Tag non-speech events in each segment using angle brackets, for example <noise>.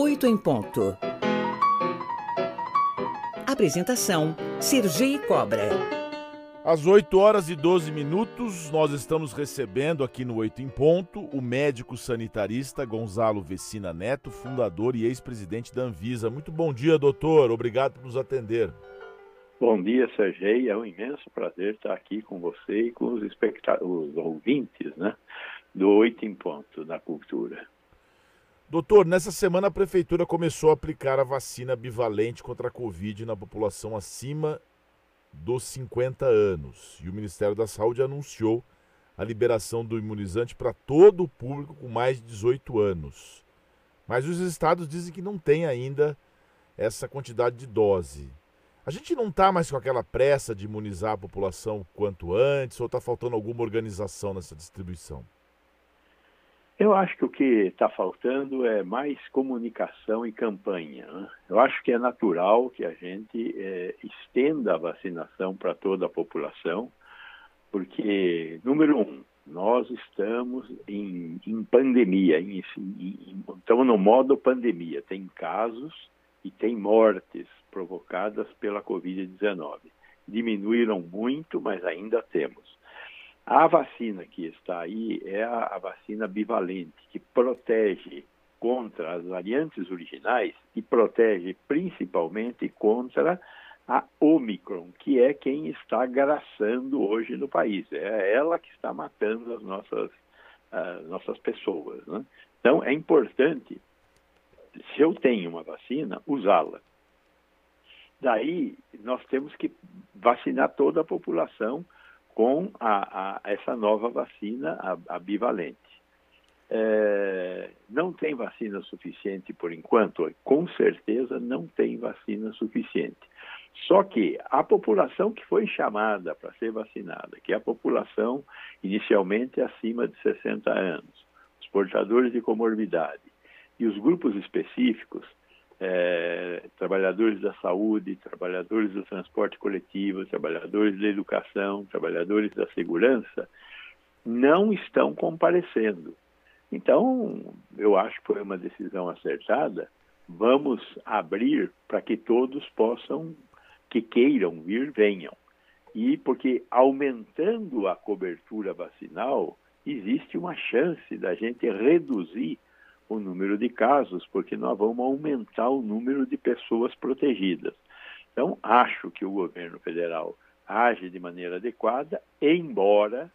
8 em ponto. Apresentação: Sergi Cobra. Às 8 horas e 12 minutos, nós estamos recebendo aqui no Oito em Ponto o médico sanitarista Gonzalo Vecina Neto, fundador e ex-presidente da Anvisa. Muito bom dia, doutor. Obrigado por nos atender. Bom dia, Sergei. É um imenso prazer estar aqui com você e com os, os ouvintes né, do Oito em Ponto da Cultura. Doutor, nessa semana a Prefeitura começou a aplicar a vacina bivalente contra a Covid na população acima dos 50 anos. E o Ministério da Saúde anunciou a liberação do imunizante para todo o público com mais de 18 anos. Mas os estados dizem que não tem ainda essa quantidade de dose. A gente não está mais com aquela pressa de imunizar a população quanto antes, ou está faltando alguma organização nessa distribuição? Eu acho que o que está faltando é mais comunicação e campanha. Né? Eu acho que é natural que a gente é, estenda a vacinação para toda a população, porque, número um, nós estamos em, em pandemia, em, em, estamos no modo pandemia. Tem casos e tem mortes provocadas pela Covid-19. Diminuíram muito, mas ainda temos. A vacina que está aí é a, vacina bivalente, que protege contra as variantes originais e protege principalmente contra a Omicron, que é quem está graçando hoje no país. É ela que está matando as nossas, uh, nossas pessoas. Né? Então, é importante, se eu tenho uma vacina, usá-la. Daí, nós temos que vacinar toda a população com a, a, essa nova vacina, a, a bivalente. É, não tem vacina suficiente por enquanto? Com certeza não tem vacina suficiente. Só que a população que foi chamada para ser vacinada, que é a população inicialmente acima de 60 anos, os portadores de comorbidade e os grupos específicos, é, trabalhadores da saúde, trabalhadores do transporte coletivo, trabalhadores da educação, trabalhadores da segurança, não estão comparecendo. Então, eu acho que foi uma decisão acertada. Vamos abrir para que todos possam, que queiram vir, venham. E porque aumentando a cobertura vacinal, existe uma chance da gente reduzir o número de casos, porque nós vamos aumentar o número de pessoas protegidas. Então, acho que o governo federal age de maneira adequada, embora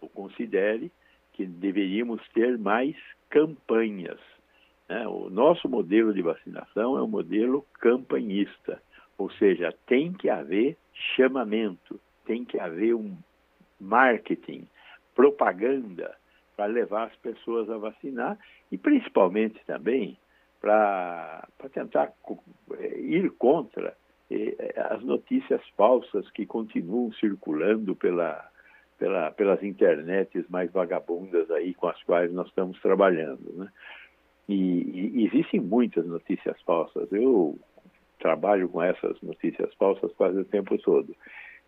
eu considere que deveríamos ter mais campanhas. Né? O nosso modelo de vacinação é um modelo campanhista, ou seja, tem que haver chamamento, tem que haver um marketing, propaganda para levar as pessoas a vacinar e principalmente também para tentar é, ir contra é, as notícias falsas que continuam circulando pela, pela, pelas internets mais vagabundas aí com as quais nós estamos trabalhando. Né? E, e existem muitas notícias falsas. Eu trabalho com essas notícias falsas quase o tempo todo.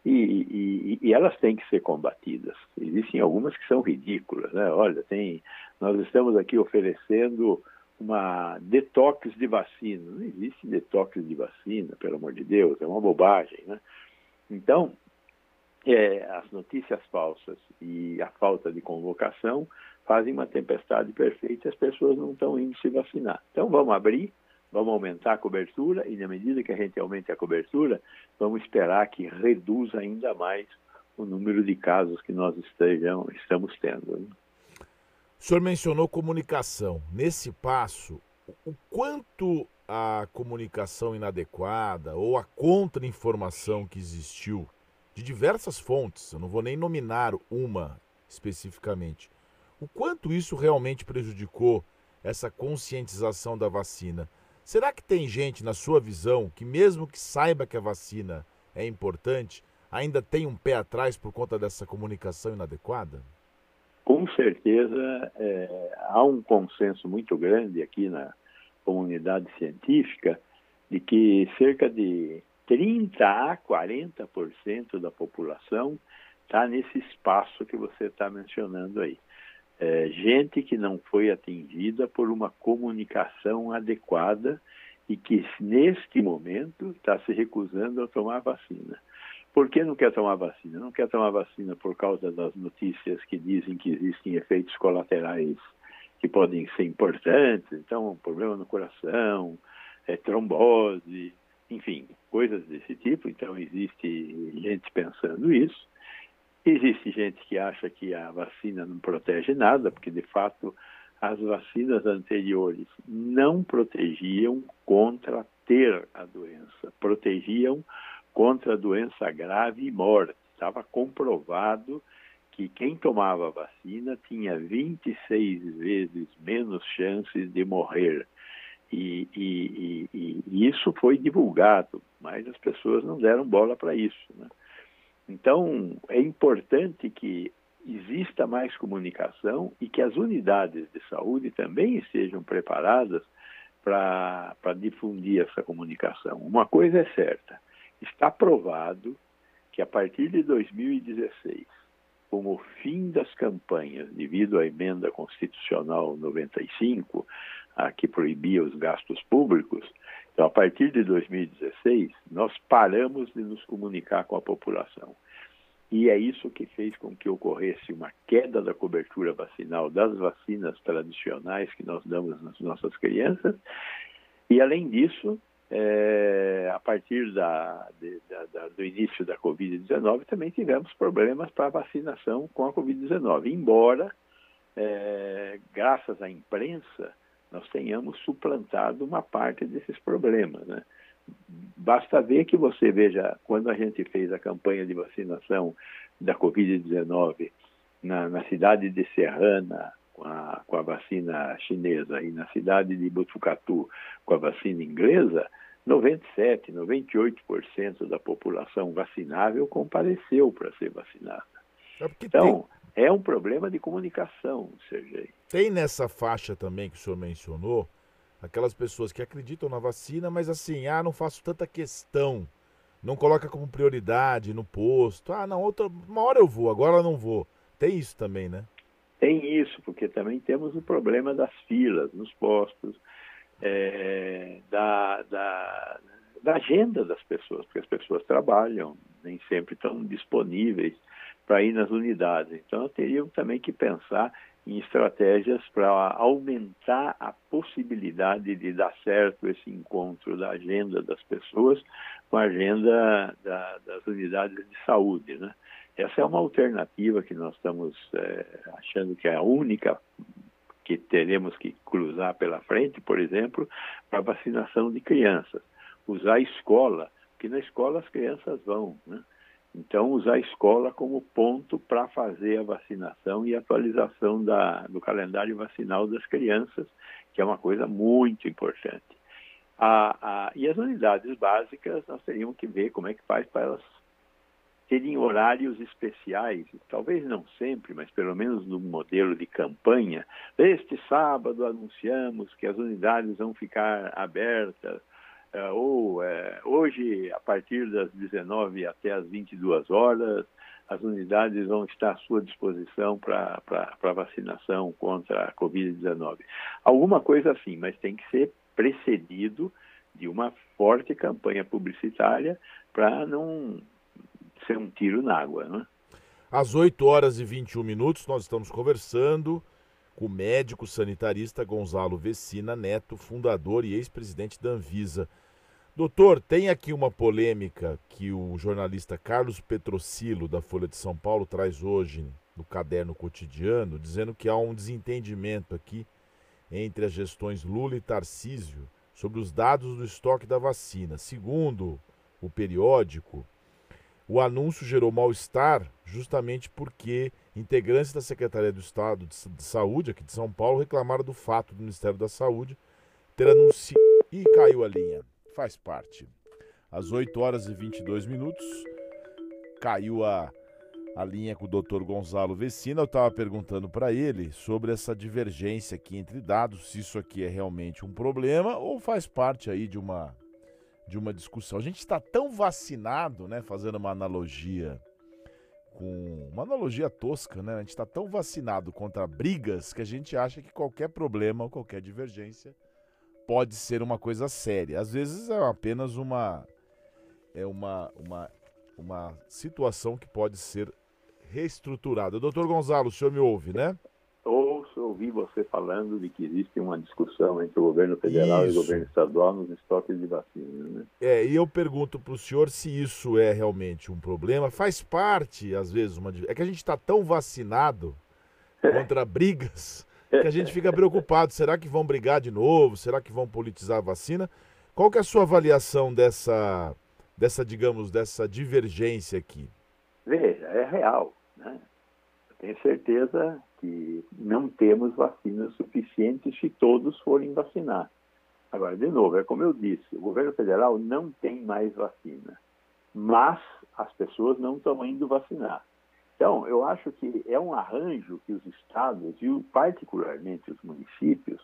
E, e, e, elas têm que ser combatidas. Existem algumas que são ridículas, né? Olha, tem, nós estamos aqui oferecendo uma detox de vacina. Não existe detox de vacina, pelo amor de Deus, é uma bobagem, né? Então, é, as notícias falsas e a falta de convocação fazem uma tempestade perfeita e as pessoas não estão indo se vacinar. Então, vamos abrir vamos aumentar a cobertura e, na medida que a gente aumente a cobertura, vamos esperar que reduza ainda mais o número de casos que nós estejam, estamos tendo. Né? O senhor mencionou comunicação. Nesse passo, o quanto a comunicação inadequada ou a contra-informação que existiu de diversas fontes, eu não vou nem nominar uma especificamente, o quanto isso realmente prejudicou essa conscientização da vacina? Será que tem gente, na sua visão, que mesmo que saiba que a vacina é importante, ainda tem um pé atrás por conta dessa comunicação inadequada? Com certeza, é, há um consenso muito grande aqui na comunidade científica de que cerca de 30 a 40% da população está nesse espaço que você está mencionando aí. É, gente que não foi atingida por uma comunicação adequada e que, neste momento, está se recusando a tomar vacina. Por que não quer tomar vacina? Não quer tomar vacina por causa das notícias que dizem que existem efeitos colaterais que podem ser importantes, então, problema no coração, é, trombose, enfim, coisas desse tipo. Então, existe gente pensando isso. Existe gente que acha que a vacina não protege nada, porque de fato as vacinas anteriores não protegiam contra ter a doença, protegiam contra doença grave e morte. Estava comprovado que quem tomava a vacina tinha 26 vezes menos chances de morrer. E, e, e, e isso foi divulgado, mas as pessoas não deram bola para isso. Né? Então, é importante que exista mais comunicação e que as unidades de saúde também estejam preparadas para difundir essa comunicação. Uma coisa é certa: está provado que a partir de 2016, com o fim das campanhas devido à emenda constitucional 95, a que proibia os gastos públicos, então a partir de 2016 nós paramos de nos comunicar com a população. E é isso que fez com que ocorresse uma queda da cobertura vacinal das vacinas tradicionais que nós damos nas nossas crianças. E, além disso, é, a partir da, de, da, do início da Covid-19, também tivemos problemas para a vacinação com a Covid-19. Embora, é, graças à imprensa, nós tenhamos suplantado uma parte desses problemas. Né? Basta ver que você veja, quando a gente fez a campanha de vacinação da Covid-19 na, na, cidade de Serrana, com a, com a vacina chinesa, e na cidade de Botucatu, com a vacina inglesa, 97, 98% da população vacinável compareceu para ser vacinada. É então, tem... é um problema de comunicação, Sergei. Tem nessa faixa também que o senhor mencionou aquelas pessoas que acreditam na vacina, mas assim, ah, não faço tanta questão, não coloca como prioridade no posto. Ah, não, outra, uma hora eu vou, agora não vou. Tem isso também, né? Tem isso, porque também temos o problema das filas nos postos, é, da, da, da agenda das pessoas, porque as pessoas trabalham, nem sempre estão disponíveis para ir nas unidades. Então, teriam também que pensar em estratégias para aumentar a possibilidade de dar certo esse encontro da agenda das pessoas com a agenda da, das unidades de saúde. Né? Essa é uma alternativa que nós estamos é, achando que é a única que teremos que cruzar pela frente, por exemplo, para vacinação de crianças. Usar a escola, porque na escola as crianças vão. Né? Então, usar a escola como ponto para fazer a vacinação e atualização da, do calendário vacinal das crianças, que é uma coisa muito importante. A, a, e as unidades básicas, nós teríamos que ver como é que faz para elas terem horários especiais, talvez não sempre, mas pelo menos no modelo de campanha. Este sábado anunciamos que as unidades vão ficar abertas ou é, hoje, a partir das 19 até as 22 horas, as unidades vão estar à sua disposição para vacinação contra a Covid-19. Alguma coisa assim, mas tem que ser precedido de uma forte campanha publicitária para não ser um tiro na água. Né? Às 8 horas e 21 minutos, nós estamos conversando com o médico sanitarista Gonzalo Vecina Neto, fundador e ex-presidente da Anvisa. Doutor, tem aqui uma polêmica que o jornalista Carlos Petrocilo, da Folha de São Paulo, traz hoje no caderno cotidiano, dizendo que há um desentendimento aqui entre as gestões Lula e Tarcísio sobre os dados do estoque da vacina. Segundo o periódico, o anúncio gerou mal-estar justamente porque integrantes da Secretaria do Estado de Saúde, aqui de São Paulo, reclamaram do fato do Ministério da Saúde ter anunciado. Ih, caiu a linha faz parte. Às 8 horas e 22 minutos, caiu a, a linha com o Dr. Gonzalo Vecina. Eu estava perguntando para ele sobre essa divergência aqui entre dados, se isso aqui é realmente um problema ou faz parte aí de uma, de uma discussão. A gente está tão vacinado, né, fazendo uma analogia com uma analogia tosca, né? A gente está tão vacinado contra brigas que a gente acha que qualquer problema ou qualquer divergência pode ser uma coisa séria. Às vezes é apenas uma é uma, uma, uma situação que pode ser reestruturada. Doutor Gonzalo, o senhor me ouve, né? Ouço, ouvi você falando de que existe uma discussão entre o governo federal isso. e o governo estadual nos estoques de vacina, né? É, e eu pergunto para o senhor se isso é realmente um problema. Faz parte, às vezes, uma... é que a gente está tão vacinado <laughs> contra brigas que a gente fica preocupado. Será que vão brigar de novo? Será que vão politizar a vacina? Qual que é a sua avaliação dessa, dessa digamos, dessa divergência aqui? Veja, é real. Né? Eu tenho certeza que não temos vacinas suficientes se todos forem vacinar. Agora, de novo, é como eu disse, o governo federal não tem mais vacina, mas as pessoas não estão indo vacinar. Então, eu acho que é um arranjo que os estados e particularmente os municípios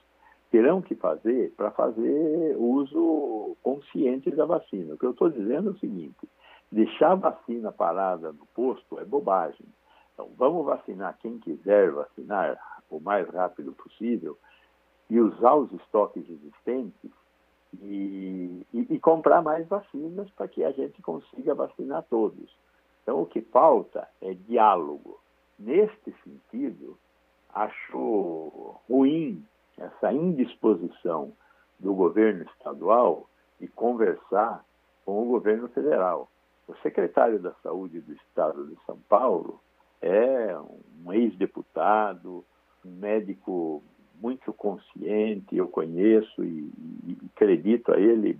terão que fazer para fazer uso consciente da vacina. O que eu estou dizendo é o seguinte: deixar a vacina parada no posto é bobagem. Então, vamos vacinar quem quiser vacinar o mais rápido possível e usar os estoques existentes e, e, e comprar mais vacinas para que a gente consiga vacinar todos. Então, o que falta é diálogo. Neste sentido, acho ruim essa indisposição do governo estadual de conversar com o governo federal. O secretário da Saúde do Estado de São Paulo é um ex-deputado, um médico muito consciente, eu conheço e, e, e acredito a ele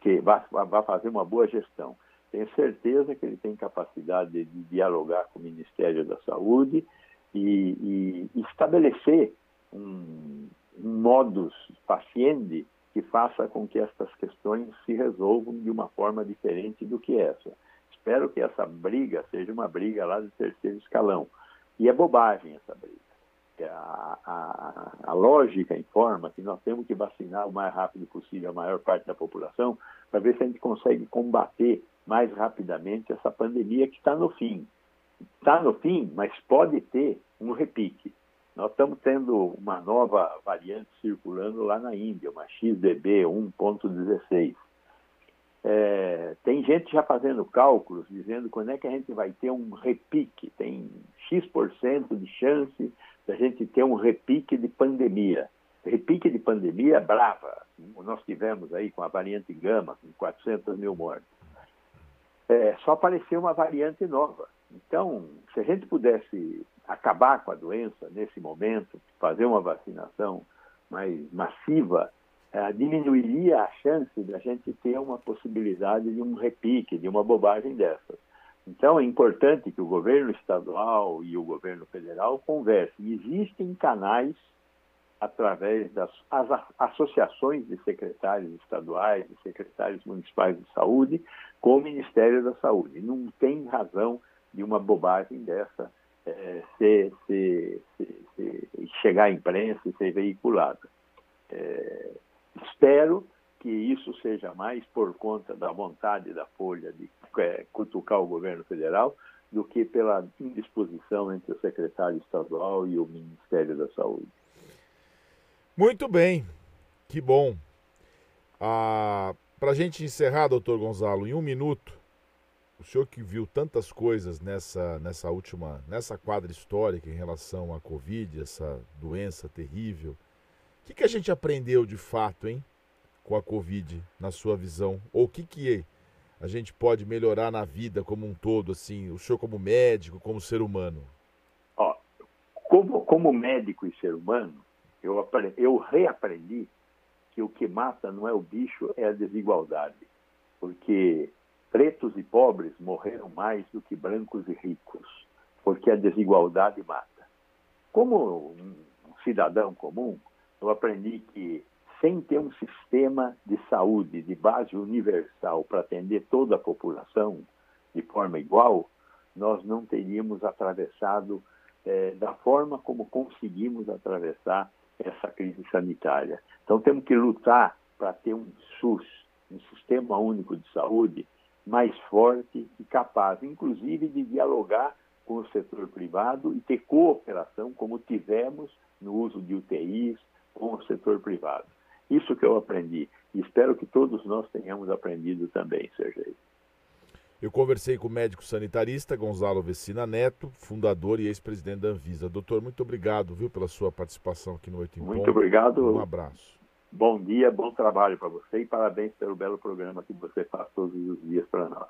que vai, vai fazer uma boa gestão. Tenho certeza que ele tem capacidade de, dialogar com o Ministério da Saúde e, e estabelecer um, um modus paciente que faça com que estas questões se resolvam de uma forma diferente do que essa. Espero que essa briga seja uma briga lá de terceiro escalão. E é bobagem essa briga. A, a, a, lógica informa que nós temos que vacinar o mais rápido possível a maior parte da população para ver se a gente consegue combater mais rapidamente essa pandemia que está no fim. Está no fim, mas pode ter um repique. Nós estamos tendo uma nova variante circulando lá na Índia, uma XDB 1.16. É, tem gente já fazendo cálculos, dizendo quando é que a gente vai ter um repique. Tem X% de chance da gente ter um repique de pandemia. Repique de pandemia brava. Nós tivemos aí com a variante Gama, com 400 mil mortes é, só apareceu uma variante nova. Então, se a gente pudesse acabar com a doença nesse momento, fazer uma vacinação mais massiva, é, diminuiria a chance da gente ter uma possibilidade de um repique, de uma bobagem dessas. Então, é importante que o governo estadual e o governo federal conversem. Existem canais através das associações de secretários estaduais e secretários municipais de saúde com o Ministério da Saúde. Não tem razão de uma bobagem dessa é, ser, ser, ser, chegar à imprensa e ser veiculada. É, espero que isso seja mais por conta da vontade da Folha de é, cutucar o governo federal do que pela indisposição entre o secretário estadual e o Ministério da Saúde. Muito bem, que bom. Ah, Para a gente encerrar, doutor Gonzalo, em um minuto, o senhor que viu tantas coisas nessa, nessa última, nessa quadra histórica em relação à Covid, essa doença terrível, o que, que a gente aprendeu de fato, hein, com a Covid, na sua visão? Ou o que, que a gente pode melhorar na vida como um todo, assim, o senhor como médico, como ser humano? Ó, como, como médico e ser humano, eu, aprendi, eu reaprendi que o que mata não é o bicho, é a desigualdade. Porque pretos e pobres morreram mais do que brancos e ricos, porque a desigualdade mata. Como um cidadão comum, eu aprendi que sem ter um sistema de saúde de base universal para atender toda a população de forma igual, nós não teríamos atravessado eh, da forma como conseguimos atravessar essa crise sanitária. Então temos que lutar para ter um SUS, um Sistema Único de Saúde, mais forte e capaz, inclusive de dialogar com o setor privado e ter cooperação, como tivemos no uso de UTIs com o setor privado. Isso que eu aprendi. E espero que todos nós tenhamos aprendido também, Sergei. Eu conversei com o médico sanitarista Gonzalo Vecina Neto, fundador e ex-presidente da Anvisa. Doutor, muito obrigado, viu, pela sua participação aqui no Oito em Muito obrigado. Um abraço. Bom dia, bom trabalho para você e parabéns pelo belo programa que você faz todos os dias para nós.